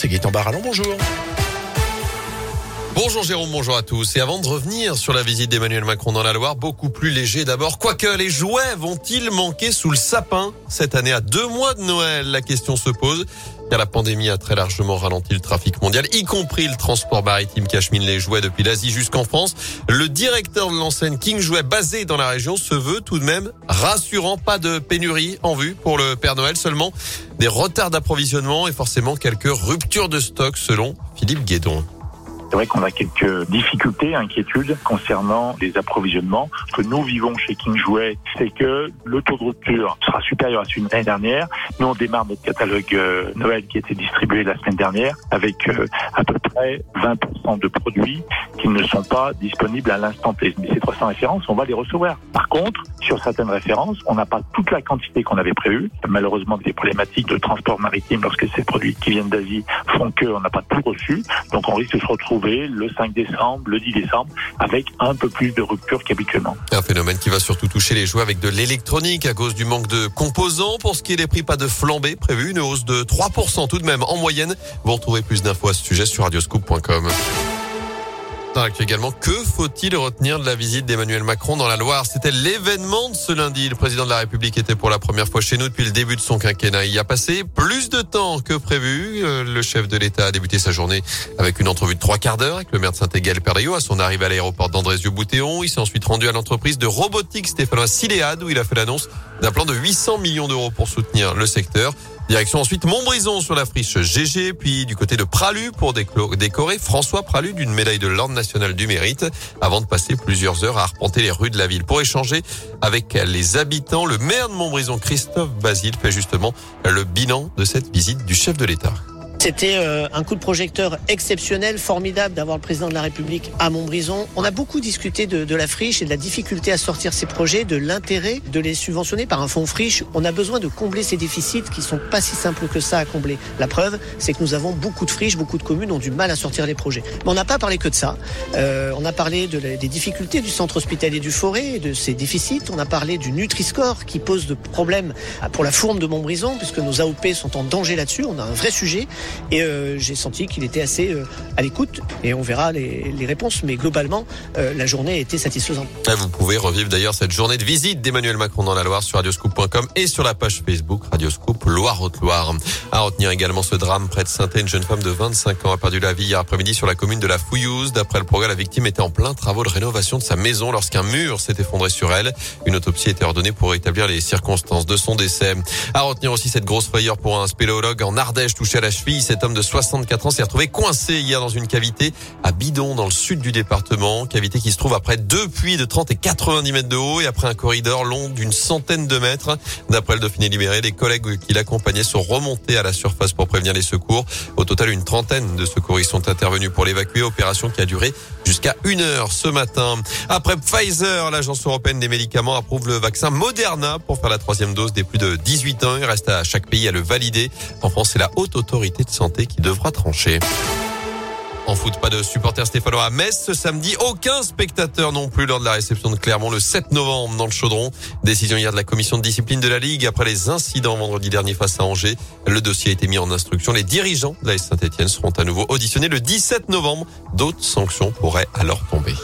c'est Gaëtan Barallon, bonjour. Bonjour Jérôme, bonjour à tous. Et avant de revenir sur la visite d'Emmanuel Macron dans la Loire, beaucoup plus léger d'abord. Quoique les jouets vont-ils manquer sous le sapin cette année à deux mois de Noël? La question se pose car la pandémie a très largement ralenti le trafic mondial, y compris le transport maritime qui achemine les jouets depuis l'Asie jusqu'en France. Le directeur de l'enseigne King Jouet basé dans la région se veut tout de même rassurant. Pas de pénurie en vue pour le Père Noël, seulement des retards d'approvisionnement et forcément quelques ruptures de stock selon Philippe Guédon. C'est vrai qu'on a quelques difficultés, inquiétudes concernant les approvisionnements. Ce que nous vivons chez King Jouet, c'est que le taux de rupture sera supérieur à celui de l'année dernière. Nous, on démarre notre catalogue euh, Noël qui a été distribué la semaine dernière avec euh, à peu près 20% de produits qui ne sont pas disponibles à l'instant T. Mais ces 300 références, on va les recevoir. Par contre, sur certaines références, on n'a pas toute la quantité qu'on avait prévue. Malheureusement, des problématiques de transport maritime lorsque ces produits qui viennent d'Asie font qu'on n'a pas tout reçu. Donc, on risque de se retrouver le 5 décembre, le 10 décembre, avec un peu plus de rupture qu'habituellement. Un phénomène qui va surtout toucher les jouets avec de l'électronique à cause du manque de composants. Pour ce qui est des prix, pas de flambée prévue, une hausse de 3% tout de même en moyenne. Vous retrouvez plus d'infos à ce sujet sur radioscoop.com également, que faut-il retenir de la visite d'Emmanuel Macron dans la Loire? C'était l'événement de ce lundi. Le président de la République était pour la première fois chez nous depuis le début de son quinquennat. Il y a passé plus de temps que prévu. Euh, le chef de l'État a débuté sa journée avec une entrevue de trois quarts d'heure avec le maire de Saint-Égal, Perdaillot, à son arrivée à l'aéroport d'Andrézieux-Boutéon. Il s'est ensuite rendu à l'entreprise de robotique stéphanois Siléade où il a fait l'annonce d'un plan de 800 millions d'euros pour soutenir le secteur. Direction ensuite Montbrison sur la friche GG, puis du côté de Pralu pour décorer François Pralu d'une médaille de l'Ordre national du mérite, avant de passer plusieurs heures à arpenter les rues de la ville. Pour échanger avec les habitants, le maire de Montbrison, Christophe Basile, fait justement le bilan de cette visite du chef de l'État. C'était euh, un coup de projecteur exceptionnel, formidable d'avoir le président de la République à Montbrison. On a beaucoup discuté de, de, la friche et de la difficulté à sortir ces projets, de l'intérêt de les subventionner par un fonds friche. On a besoin de combler ces déficits qui sont pas si simples que ça à combler. La preuve, c'est que nous avons beaucoup de friches, beaucoup de communes ont du mal à sortir les projets. Mais on n'a pas parlé que de ça. Euh, on a parlé de des difficultés du centre hospitalier du Forêt, de ses déficits. On a parlé du Nutri-Score qui pose de problèmes pour la fourme de Montbrison puisque nos AOP sont en danger là-dessus. On a un vrai sujet. Et euh, j'ai senti qu'il était assez euh, à l'écoute et on verra les, les réponses. Mais globalement, euh, la journée a été satisfaisante. vous pouvez revivre d'ailleurs cette journée de visite d'Emmanuel Macron dans la Loire sur radioscoop.com et sur la page Facebook Radioscoop Loire-Haute-Loire. À retenir également ce drame près de saint une jeune femme de 25 ans a perdu la vie hier après-midi sur la commune de la Fouillouse. D'après le progrès, la victime était en plein travaux de rénovation de sa maison lorsqu'un mur s'est effondré sur elle. Une autopsie a été ordonnée pour établir les circonstances de son décès. À retenir aussi cette grosse frayeur pour un spéléologue en Ardèche touché à la cheville. Cet homme de 64 ans s'est retrouvé coincé hier dans une cavité à Bidon dans le sud du département. Cavité qui se trouve après deux puits de 30 et 90 mètres de haut et après un corridor long d'une centaine de mètres. D'après le Dauphiné libéré, les collègues qui l'accompagnaient sont remontés à la surface pour prévenir les secours. Au total, une trentaine de secouristes sont intervenus pour l'évacuer. Opération qui a duré jusqu'à une heure ce matin. Après Pfizer, l'agence européenne des médicaments approuve le vaccin Moderna pour faire la troisième dose des plus de 18 ans. Il reste à chaque pays à le valider. En France, c'est la haute autorité santé qui devra trancher. En foot, pas de supporters stéphanois à Metz ce samedi. Aucun spectateur non plus lors de la réception de Clermont le 7 novembre dans le Chaudron. Décision hier de la commission de discipline de la Ligue après les incidents vendredi dernier face à Angers. Le dossier a été mis en instruction. Les dirigeants de la Saint-Etienne seront à nouveau auditionnés le 17 novembre. D'autres sanctions pourraient alors tomber.